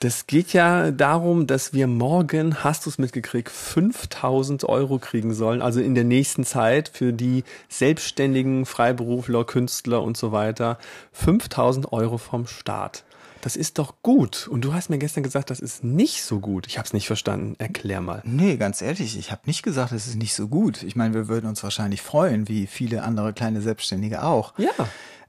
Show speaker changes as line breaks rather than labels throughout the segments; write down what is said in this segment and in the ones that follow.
Das geht ja darum, dass wir morgen, hast du es mitgekriegt, 5000 Euro kriegen sollen, also in der nächsten Zeit für die Selbstständigen, Freiberufler, Künstler und so weiter. 5000 Euro vom Staat. Das ist doch gut. Und du hast mir gestern gesagt, das ist nicht so gut. Ich habe es nicht verstanden. Erklär mal.
Nee, ganz ehrlich, ich habe nicht gesagt, es ist nicht so gut. Ich meine, wir würden uns wahrscheinlich freuen, wie viele andere kleine Selbstständige auch.
Ja.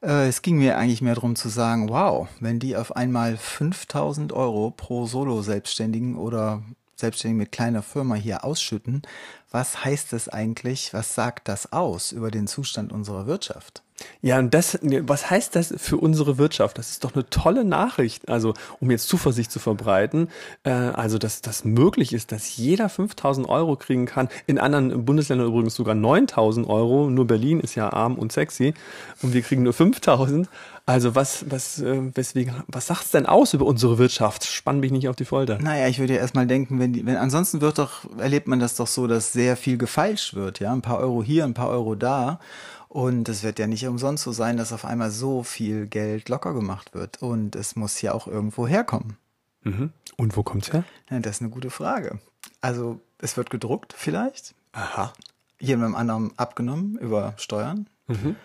Äh, es ging mir eigentlich mehr darum zu sagen, wow, wenn die auf einmal 5000 Euro pro Solo-Selbstständigen oder Selbstständigen mit kleiner Firma hier ausschütten, was heißt das eigentlich? Was sagt das aus über den Zustand unserer Wirtschaft?
Ja, und das, was heißt das für unsere Wirtschaft? Das ist doch eine tolle Nachricht. Also, um jetzt Zuversicht zu verbreiten, äh, also, dass das möglich ist, dass jeder 5000 Euro kriegen kann. In anderen Bundesländern übrigens sogar 9000 Euro. Nur Berlin ist ja arm und sexy. Und wir kriegen nur 5000. Also, was, was, äh, weswegen, was sagt's denn aus über unsere Wirtschaft? Spann mich nicht auf die Folter.
Naja, ich würde ja erstmal denken, wenn die, wenn, ansonsten wird doch, erlebt man das doch so, dass sehr viel gefeilscht wird, ja. Ein paar Euro hier, ein paar Euro da. Und es wird ja nicht umsonst so sein, dass auf einmal so viel Geld locker gemacht wird. Und es muss ja auch irgendwo herkommen.
Mhm. Und wo kommt's her?
Ja, das ist eine gute Frage. Also, es wird gedruckt vielleicht.
Aha.
Jemandem anderen abgenommen über Steuern.
Mhm.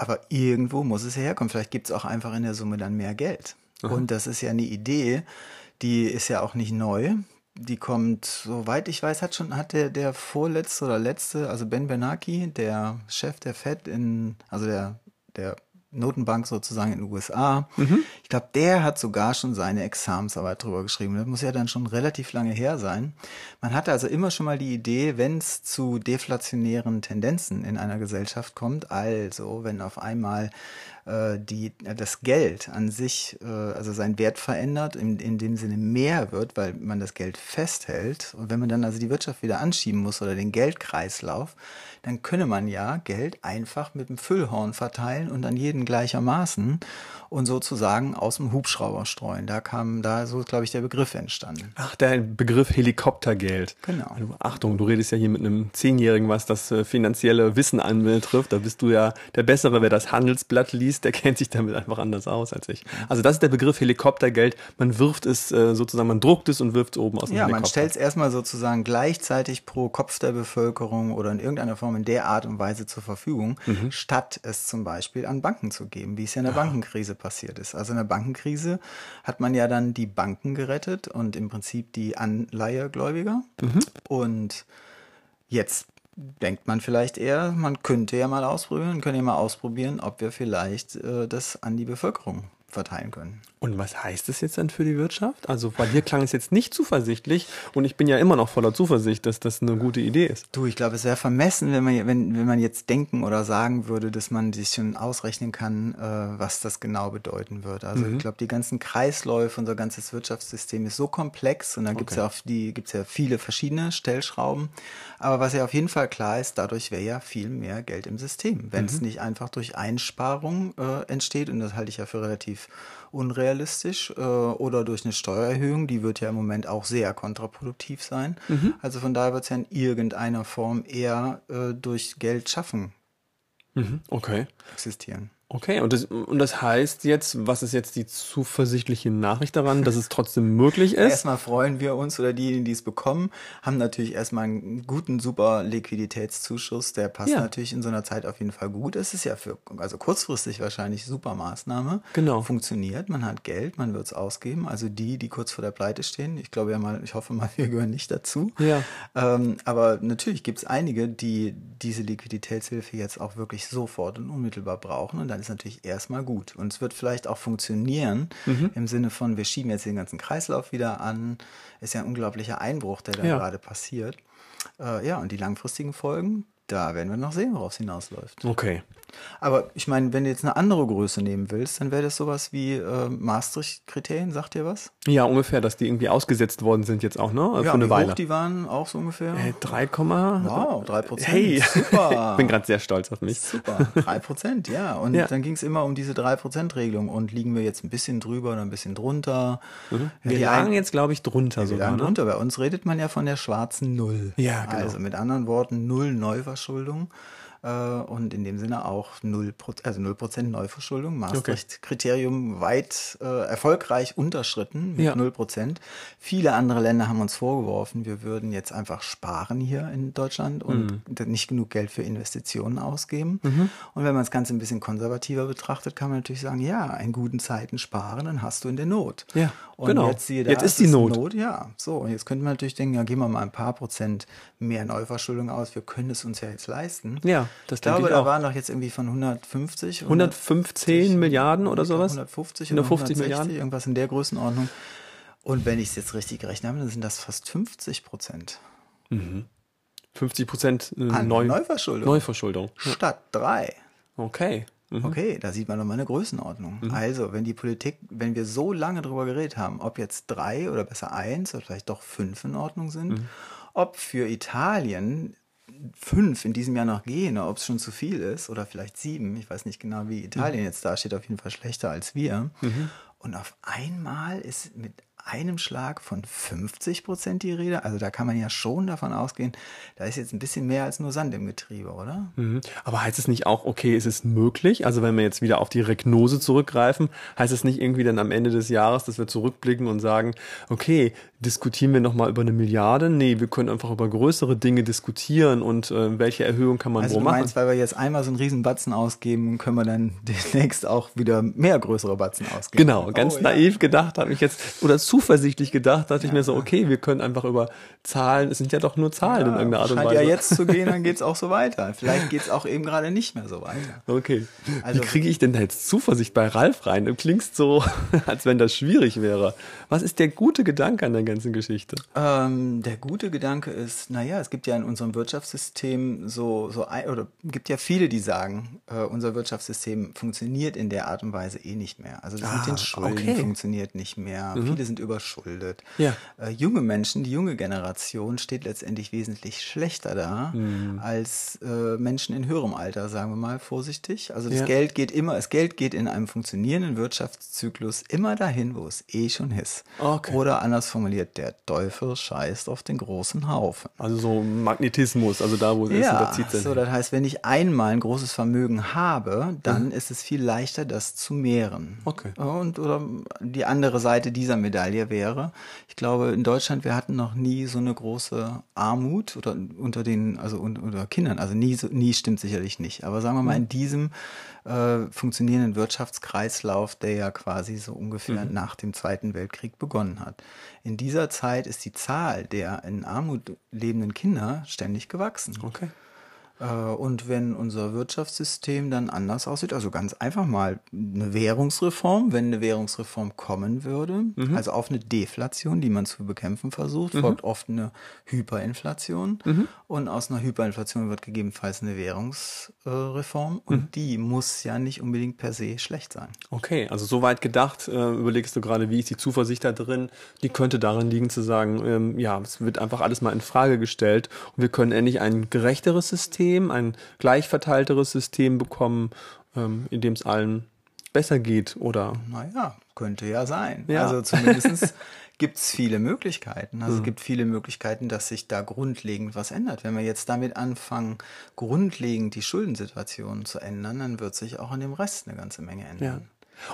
Aber irgendwo muss es herkommen. Vielleicht gibt es auch einfach in der Summe dann mehr Geld.
Aha.
Und das ist ja eine Idee, die ist ja auch nicht neu die kommt, soweit ich weiß, hat schon, hat der, der vorletzte oder letzte, also Ben Bernanke, der Chef der Fed in, also der, der Notenbank sozusagen in den USA.
Mhm.
Ich glaube, der hat sogar schon seine Examensarbeit drüber geschrieben. Das muss ja dann schon relativ lange her sein. Man hatte also immer schon mal die Idee, wenn es zu deflationären Tendenzen in einer Gesellschaft kommt, also wenn auf einmal äh, die, das Geld an sich, äh, also seinen Wert verändert, in, in dem Sinne mehr wird, weil man das Geld festhält. Und wenn man dann also die Wirtschaft wieder anschieben muss oder den Geldkreislauf, dann könne man ja Geld einfach mit dem Füllhorn verteilen und an jeden gleichermaßen und sozusagen aus dem Hubschrauber streuen. Da kam, da so, glaube ich, der Begriff entstanden.
Ach, der Begriff Helikoptergeld.
Genau.
Also, Achtung, du redest ja hier mit einem Zehnjährigen, was das äh, finanzielle Wissen anbetrifft. Da bist du ja der Bessere, wer das Handelsblatt liest, der kennt sich damit einfach anders aus als ich. Also das ist der Begriff Helikoptergeld. Man wirft es äh, sozusagen, man druckt es und wirft es oben aus dem
Ja,
Helikopter.
man stellt es erstmal sozusagen gleichzeitig pro Kopf der Bevölkerung oder in irgendeiner Form in der Art und Weise zur Verfügung,
Mhm.
statt es zum Beispiel an Banken zu geben, wie es ja in der Bankenkrise passiert ist. Also in der Bankenkrise hat man ja dann die Banken gerettet und im Prinzip die Anleihegläubiger.
Mhm.
Und jetzt denkt man vielleicht eher, man könnte ja mal ausprobieren, können ja mal ausprobieren, ob wir vielleicht äh, das an die Bevölkerung verteilen können.
Und was heißt das jetzt dann für die Wirtschaft? Also bei dir klang es jetzt nicht zuversichtlich und ich bin ja immer noch voller Zuversicht, dass das eine gute Idee ist.
Du, ich glaube, es wäre vermessen, wenn man, wenn, wenn man jetzt denken oder sagen würde, dass man sich schon ausrechnen kann, äh, was das genau bedeuten wird. Also
Mhm.
ich glaube, die ganzen Kreisläufe, unser ganzes Wirtschaftssystem ist so komplex und da ja auf die, gibt's ja viele verschiedene Stellschrauben. Aber was ja auf jeden Fall klar ist, dadurch wäre ja viel mehr Geld im System, wenn
Mhm.
es nicht einfach durch Einsparung äh, entsteht. Und das halte ich ja für relativ unrealistisch äh, oder durch eine Steuererhöhung, die wird ja im Moment auch sehr kontraproduktiv sein.
Mhm.
Also von daher wird es ja in irgendeiner Form eher äh, durch Geld schaffen
Mhm. Okay.
existieren.
Okay, und das, und das heißt jetzt, was ist jetzt die zuversichtliche Nachricht daran, dass es trotzdem möglich ist?
Erstmal freuen wir uns oder diejenigen, die es bekommen, haben natürlich erstmal einen guten, super Liquiditätszuschuss. Der passt
Ja.
natürlich in so einer Zeit auf jeden Fall gut. Es ist ja für, also kurzfristig wahrscheinlich super Maßnahme.
Genau.
Funktioniert, man hat Geld, man wird es ausgeben. Also die, die kurz vor der Pleite stehen, ich glaube ja mal, ich hoffe mal, wir gehören nicht dazu.
Ja.
Ähm, aber natürlich gibt es einige, die diese Liquiditätshilfe jetzt auch wirklich sofort und unmittelbar brauchen. Und dann ist natürlich erstmal gut. Und es wird vielleicht auch funktionieren
Mhm.
im Sinne von, wir schieben jetzt den ganzen Kreislauf wieder an. Ist ja ein unglaublicher Einbruch, der da
Ja.
gerade passiert. Äh, ja, und die langfristigen Folgen, da werden wir noch sehen, worauf es hinausläuft.
Okay.
Aber ich meine, wenn du jetzt eine andere Größe nehmen willst, dann wäre das sowas wie äh, Maastricht-Kriterien, sagt dir was?
Ja, ungefähr, dass die irgendwie ausgesetzt worden sind jetzt auch, ne?
Ja,
Für eine
wie
Weile.
hoch die waren auch so ungefähr?
Äh, 3,
wow, drei Prozent.
Hey,
super.
ich bin gerade sehr stolz auf mich.
Super, drei Prozent, ja. Und
Ja.
dann ging es immer um diese drei Prozent Regelung. Und liegen wir jetzt ein bisschen drüber oder ein bisschen drunter? Ja,
Wir
die
lagen jetzt, glaube ich, drunter
wir
sogar,
lagen
ne?
drunter. Bei uns redet man ja von der schwarzen Null.
Ja, genau.
Also mit anderen Worten, Null Neuverschuldung. Äh, Und in dem Sinne auch 0%, also 0% Neuverschuldung. Maastricht-Kriterium weit äh, erfolgreich unterschritten mit
Ja.
0%. Viele andere Länder haben uns vorgeworfen, wir würden jetzt einfach sparen hier in Deutschland und
Mhm.
nicht genug Geld für Investitionen ausgeben. Und wenn man das Ganze ein bisschen konservativer betrachtet, kann man natürlich sagen, ja, in guten Zeiten sparen, dann hast du in der Not.
Ja,
und
genau.
jetzt, da,
Jetzt ist die Not.
Not. Ja, so. Und jetzt könnte man natürlich denken, ja, geben wir mal ein paar Prozent mehr Neuverschuldung aus. Wir können es uns ja jetzt leisten.
Ja, das
ich glaube,
ich
da waren doch jetzt irgendwie von 150.
115 Milliarden oder sowas?
150
150
oder 160,
Milliarden?
irgendwas in der Größenordnung. Und wenn ich es jetzt richtig gerechnet habe, dann sind das fast 50 Prozent
50 Prozent äh, Neu
Neuverschuldung.
Neuverschuldung.
Statt drei.
Okay. Mhm.
Okay, da sieht man nochmal eine Größenordnung. Also, wenn die Politik, wenn wir so lange drüber geredet haben, ob jetzt drei oder besser eins oder vielleicht doch fünf in Ordnung sind,
Mhm.
ob für Italien fünf in diesem Jahr noch gehen, ob es schon zu viel ist, oder vielleicht sieben, ich weiß nicht genau, wie Italien jetzt da steht, auf jeden Fall schlechter als wir. Und auf einmal ist mit einem Schlag von 50 Prozent die Rede. Also da kann man ja schon davon ausgehen, da ist jetzt ein bisschen mehr als nur Sand im Getriebe, oder?
Mhm. Aber heißt es nicht auch, okay, ist es möglich? Also wenn wir jetzt wieder auf die Regnose zurückgreifen, heißt es nicht irgendwie dann am Ende des Jahres, dass wir zurückblicken und sagen, okay, diskutieren wir nochmal über eine Milliarde? Nee, wir können einfach über größere Dinge diskutieren und äh, welche Erhöhung kann man
Also
wo
du
machen?
meinst, weil wir jetzt einmal so einen riesen Batzen ausgeben, können wir dann demnächst auch wieder mehr größere Batzen ausgeben.
Genau, ganz
Oh, ja.
naiv gedacht habe ich jetzt, oder zuversichtlich gedacht, dachte ich mir so, okay, wir können einfach über Zahlen, es sind ja doch nur Zahlen in irgendeiner Art und
Scheint
Weise.
ja jetzt zu gehen, dann geht's auch so weiter. Vielleicht geht's auch eben gerade nicht mehr so weiter.
Okay.
Also-
Wie kriege ich denn da jetzt Zuversicht bei Ralf rein? Du klingst so, als wenn das schwierig wäre. Was ist der gute Gedanke an der ganzen Geschichte?
Ähm, der gute Gedanke ist, naja, es gibt ja in unserem Wirtschaftssystem so, so ein, oder gibt ja viele, die sagen, äh, unser Wirtschaftssystem funktioniert in der Art und Weise eh nicht mehr. Also das
Ah,
mit den Schulden
okay.
funktioniert nicht mehr. Viele sind überschuldet.
Ja.
Äh, junge Menschen, die junge Generation steht letztendlich wesentlich schlechter da
Mhm.
als äh, Menschen in höherem Alter, sagen wir mal vorsichtig. Also das
Ja.
Geld geht immer, das Geld geht in einem funktionierenden Wirtschaftszyklus immer dahin, wo es eh schon ist.
Okay.
Oder anders formuliert, der Teufel scheißt auf den großen Haufen.
Also so Magnetismus, also da, wo es ist,
Ja,
da zieht es.
so, das heißt, wenn ich einmal ein großes Vermögen habe, dann ist es viel leichter, das zu mehren.
Okay.
Und oder die andere Seite dieser Medaille wäre, ich glaube, in Deutschland, wir hatten noch nie so eine große Armut oder unter den, also un- unter Kindern, also nie, so, nie stimmt sicherlich nicht. Aber sagen wir mal, in diesem äh, funktionierenden Wirtschaftskreislauf, der ja quasi so ungefähr nach dem Zweiten Weltkrieg begonnen hat. In dieser Zeit ist die Zahl der in Armut lebenden Kinder ständig gewachsen.
Okay.
Äh, Und wenn unser Wirtschaftssystem dann anders aussieht, also ganz einfach mal eine Währungsreform, wenn eine Währungsreform kommen würde, also auf eine Deflation, die man zu bekämpfen versucht, folgt oft eine Hyperinflation. Und aus einer Hyperinflation wird gegebenenfalls eine Währungsreform. Und die muss ja nicht unbedingt per se schlecht sein.
Okay, also soweit gedacht, äh, überlegst du gerade, wie ist die Zuversicht da drin? Die könnte darin liegen zu sagen, ähm, ja, es wird einfach alles mal in Frage gestellt und wir können endlich ein gerechteres System, ein gleich verteilteres System bekommen, ähm, in dem es allen besser geht oder
Naja, könnte ja sein.
Ja.
Also zumindest gibt es viele Möglichkeiten. Also es gibt viele Möglichkeiten, dass sich da grundlegend was ändert. Wenn wir jetzt damit anfangen, grundlegend die Schuldensituation zu ändern, dann wird sich auch an dem Rest eine ganze Menge
Ja.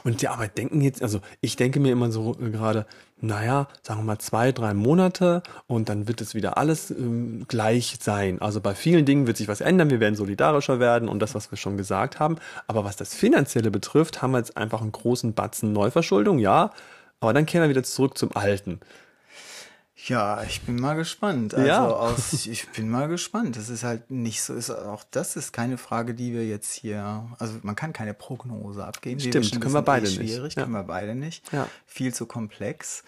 Und die Arbeit denken jetzt, also ich denke mir immer so äh, gerade, naja, sagen wir mal zwei, drei Monate und dann wird es wieder alles ähm, gleich sein. Also bei vielen Dingen wird sich was ändern, wir werden solidarischer werden und das, was wir schon gesagt haben. Aber was das Finanzielle betrifft, haben wir jetzt einfach einen großen Batzen Neuverschuldung, ja, aber dann kehren wir wieder zurück zum Alten.
Ja, ich bin mal gespannt. Also
Ja.
aus, ich bin mal gespannt. Das ist halt nicht so, ist auch das ist keine Frage, die wir jetzt hier, also man kann keine Prognose abgeben.
Stimmt,
schon
können wir
wissen,
beide
eh
nicht.
Schwierig,
Ja.
können wir beide nicht.
Ja.
Viel zu komplex.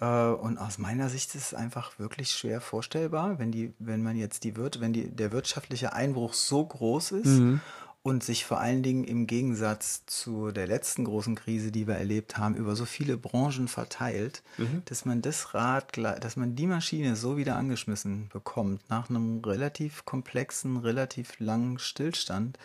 Äh, und aus meiner Sicht ist es einfach wirklich schwer vorstellbar, wenn die, wenn man jetzt die wird, wenn die, der wirtschaftliche Einbruch so groß ist
Mhm.
Und sich vor allen Dingen im Gegensatz zu der letzten großen Krise, die wir erlebt haben, über so viele Branchen verteilt,
Mhm.
dass man das Rad, dass man die Maschine so wieder angeschmissen bekommt nach einem relativ komplexen, relativ langen Stillstand,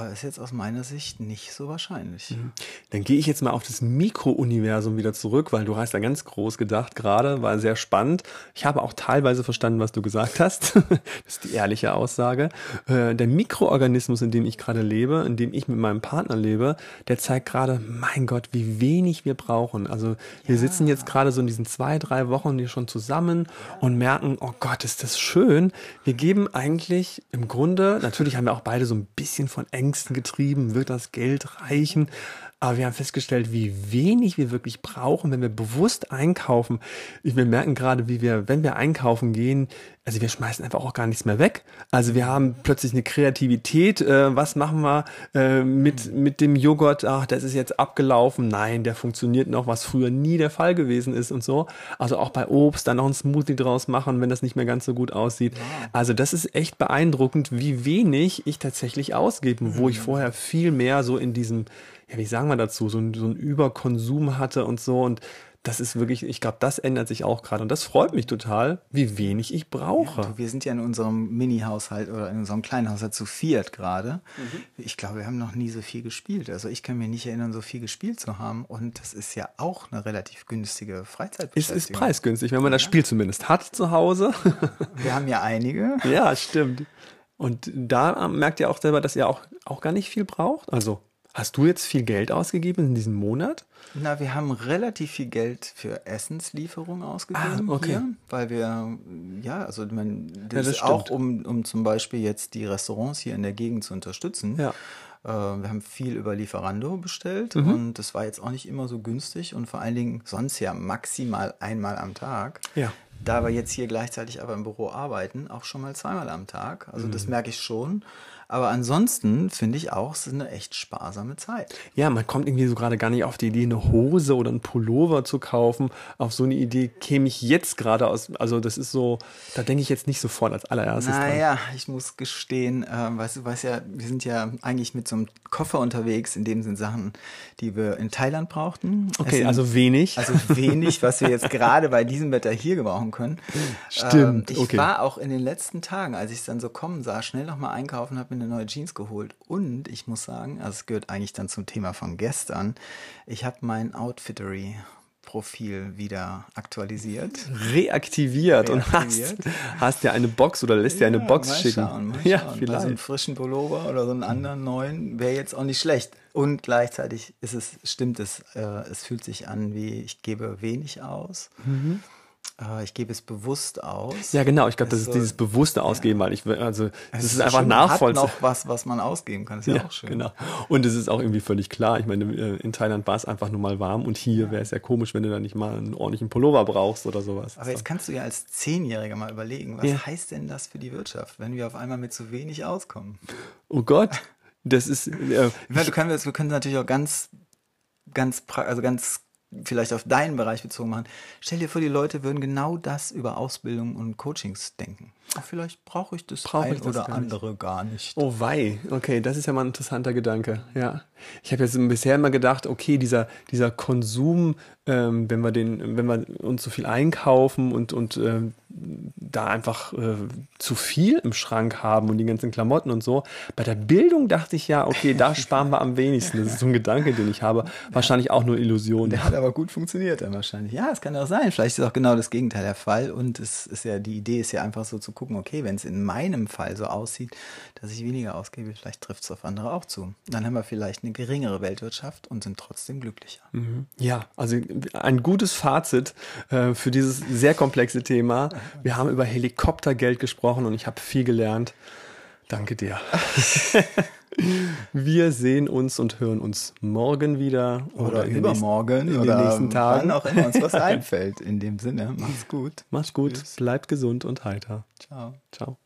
äh, ist jetzt aus meiner Sicht nicht so wahrscheinlich.
Mhm. Dann gehe ich jetzt mal auf das Mikrouniversum wieder zurück, weil du hast da ganz groß gedacht gerade, war sehr spannend. Ich habe auch teilweise verstanden, was du gesagt hast. das ist die ehrliche Aussage. Äh, Der Mikroorganismus, in dem ich gerade lebe, in dem ich mit meinem Partner lebe, der zeigt gerade, mein Gott, wie wenig wir brauchen. Also wir sitzen jetzt gerade so in diesen zwei, drei Wochen hier schon zusammen und merken, oh Gott, ist das schön. Wir geben eigentlich im Grunde, natürlich haben wir auch beide so ein bisschen von Ängsten getrieben, wird das Geld reichen? Aber wir haben festgestellt, wie wenig wir wirklich brauchen, wenn wir bewusst einkaufen. Wir merken gerade, wie wir, wenn wir einkaufen gehen, also wir schmeißen einfach auch gar nichts mehr weg. Also wir haben plötzlich eine Kreativität. Äh, was machen wir äh, mit, mit dem Joghurt? Ach, das ist jetzt abgelaufen. Nein, der funktioniert noch, was früher nie der Fall gewesen ist und so. Also auch bei Obst dann noch ein Smoothie draus machen, wenn das nicht mehr ganz so gut aussieht. Also das ist echt beeindruckend, wie wenig ich tatsächlich ausgebe, wo ich vorher viel mehr so in diesem ja, wie sagen wir dazu, so ein, so ein Überkonsum hatte und so. Und das ist wirklich, ich glaube, das ändert sich auch gerade. Und das freut mich total, wie wenig ich brauche.
Du, Wir sind ja in unserem Mini-Haushalt oder in unserem kleinen Haushalt zu viert gerade.
Mhm.
Ich glaube, wir haben noch nie so viel gespielt. Also ich kann mir nicht erinnern, so viel gespielt zu haben. Und das ist ja auch eine relativ günstige
es
Freizeitbeschäftigung.
ist preisgünstig, wenn man das Spiel zumindest hat zu Hause.
Wir haben ja einige.
ja, stimmt. Und da merkt ihr auch selber, dass ihr auch, auch gar nicht viel braucht. Also, hast du jetzt viel Geld ausgegeben in diesem Monat?
Na, wir haben relativ viel Geld für Essenslieferung ausgegeben
Ah, okay.
hier, weil wir, ja, also man, das,
das
ist auch, um, um zum Beispiel jetzt die Restaurants hier in der Gegend zu unterstützen.
Ja.
Äh, wir haben viel über Lieferando bestellt
Mhm.
und das war jetzt auch nicht immer so günstig und vor allen Dingen sonst ja maximal einmal am Tag.
Ja.
Da wir jetzt hier gleichzeitig aber im Büro arbeiten, auch schon mal zweimal am Tag. Also
Mhm.
das merke ich schon. Aber ansonsten finde ich auch, es ist eine echt sparsame Zeit.
Ja, man kommt irgendwie so gerade gar nicht auf die Idee, eine Hose oder einen Pullover zu kaufen. Auf so eine Idee käme ich jetzt gerade aus. Also das ist so, da denke ich jetzt nicht sofort als allererstes dran.
Naja, ich muss gestehen, äh, weißt du, weißt ja, wir sind ja eigentlich mit so einem Koffer unterwegs, in dem sind Sachen, die wir in Thailand brauchten.
Okay,
sind,
also wenig.
Also wenig, was wir jetzt gerade bei diesem Wetter hier gebrauchen können.
Stimmt,
ich
okay.
war auch in den letzten Tagen, als ich es dann so kommen sah, schnell nochmal einkaufen, habe mir eine neue Jeans geholt. Und ich muss sagen, also es gehört eigentlich dann zum Thema von gestern, ich habe mein Outfittery Profil wieder aktualisiert.
reaktiviert, und
Reaktiviert.
hast, hast dir eine Box oder lässt dir eine
Ja,
Box
mal
schicken.
Schauen, mal
ja,
schauen. Bei so
vielleicht.
einem frischen Pullover oder so einen anderen neuen wäre jetzt auch nicht schlecht. Und gleichzeitig ist es, stimmt es, äh, es fühlt sich an wie, ich gebe wenig aus. Äh, ich gebe es bewusst aus.
ja, genau. Ich glaube, das ist
soll-
dieses bewusste Ausgeben, weil ich will, also das
Es
ist einfach
schön, man hat
nachvollziehbar.
noch was, was man ausgeben kann. Ist ja,
Ja,
auch schön.
genau. Und es ist auch irgendwie völlig klar. Ich meine, äh, in Thailand war es einfach nur mal warm und hier wäre es ja komisch, wenn du da nicht mal einen ordentlichen Pullover brauchst oder sowas.
Aber jetzt kannst du ja als Zehnjähriger mal überlegen, was
Ja.
heißt denn das für die Wirtschaft, wenn wir auf einmal mit so wenig auskommen?
oh Gott, das ist, äh,
Ich meine, du können, wir können natürlich auch ganz, ganz, also ganz vielleicht auf deinen Bereich bezogen machen. Stell dir vor, die Leute würden genau das über Ausbildung und Coachings denken. Ach, vielleicht brauche ich das
Brauche
ein
ich das
oder
gar nicht.
andere gar nicht.
Oh wei, okay, das ist ja mal ein interessanter Gedanke. Ja, ich habe jetzt bisher immer gedacht, okay, dieser dieser Konsum, ähm, wenn wir den, wenn wir uns so viel einkaufen und und ähm, da einfach äh, zu viel im Schrank haben und die ganzen Klamotten und so. Bei der Bildung dachte ich ja, okay, da sparen wir am wenigsten. Das ist so ein Gedanke, den ich habe. Wahrscheinlich auch nur Illusion.
Der hat aber gut funktioniert dann wahrscheinlich. Ja, es kann auch sein. Vielleicht ist auch genau das Gegenteil der Fall. Und es ist ja, die Idee ist ja einfach so zu gucken, okay, wenn es in meinem Fall so aussieht, dass ich weniger ausgebe, vielleicht trifft es auf andere auch zu. Dann haben wir vielleicht eine geringere Weltwirtschaft und sind trotzdem glücklicher.
Ja, also ein gutes Fazit äh, für dieses sehr komplexe Thema. Wir haben über Helikoptergeld gesprochen und ich habe viel gelernt. Danke dir. Wir sehen uns und hören uns morgen wieder
Oder,
in den
übermorgen
nächsten, in
oder
den nächsten Tagen.
wann auch immer uns was einfällt. In dem Sinne, macht's gut.
Macht's gut,
Tschüss.
bleibt gesund und heiter.
Ciao.
Ciao.